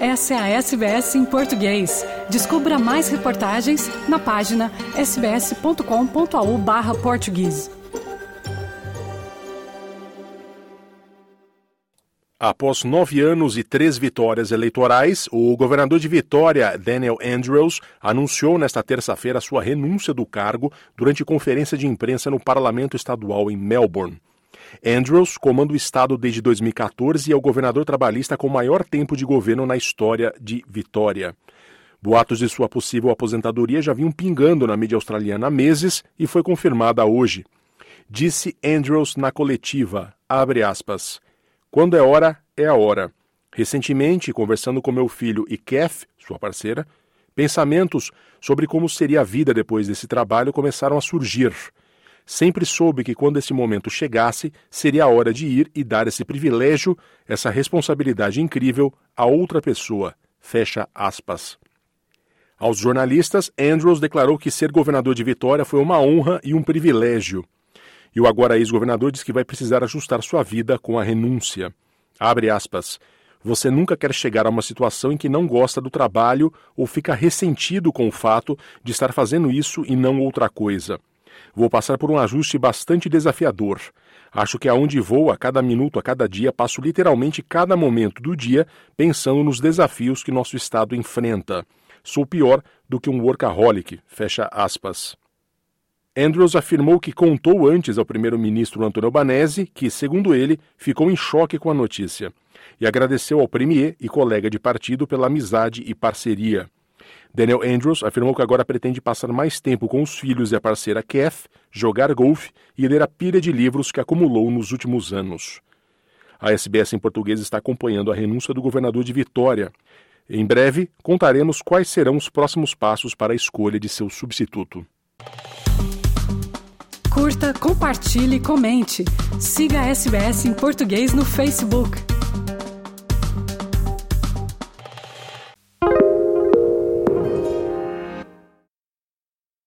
Essa é a SBS em português. Descubra mais reportagens na página sbs.com.au barra português. Após nove anos e três vitórias eleitorais, o governador de Vitória, Daniel Andrews, anunciou nesta terça-feira sua renúncia do cargo durante conferência de imprensa no Parlamento Estadual em Melbourne. Andrews comanda o estado desde 2014 e é o governador trabalhista com maior tempo de governo na história de Vitória. Boatos de sua possível aposentadoria já vinham pingando na mídia australiana há meses e foi confirmada hoje. Disse Andrews na coletiva, abre aspas, quando é hora, é a hora. Recentemente, conversando com meu filho e Kath, sua parceira, pensamentos sobre como seria a vida depois desse trabalho começaram a surgir. Sempre soube que quando esse momento chegasse, seria a hora de ir e dar esse privilégio, essa responsabilidade incrível a outra pessoa. Fecha aspas. Aos jornalistas, Andrews declarou que ser governador de Vitória foi uma honra e um privilégio. E o agora ex-governador diz que vai precisar ajustar sua vida com a renúncia. Abre aspas. Você nunca quer chegar a uma situação em que não gosta do trabalho ou fica ressentido com o fato de estar fazendo isso e não outra coisa. Vou passar por um ajuste bastante desafiador. Acho que aonde vou, a cada minuto, a cada dia, passo literalmente cada momento do dia pensando nos desafios que nosso Estado enfrenta. Sou pior do que um workaholic. Fecha aspas. Andrews afirmou que contou antes ao primeiro-ministro Antônio Albanese, que, segundo ele, ficou em choque com a notícia, e agradeceu ao premier e colega de partido pela amizade e parceria. Daniel Andrews afirmou que agora pretende passar mais tempo com os filhos e a parceira Kath, jogar golfe e ler a pilha de livros que acumulou nos últimos anos. A SBS em português está acompanhando a renúncia do governador de Vitória. Em breve, contaremos quais serão os próximos passos para a escolha de seu substituto. Curta, compartilhe, comente. Siga a SBS em português no Facebook.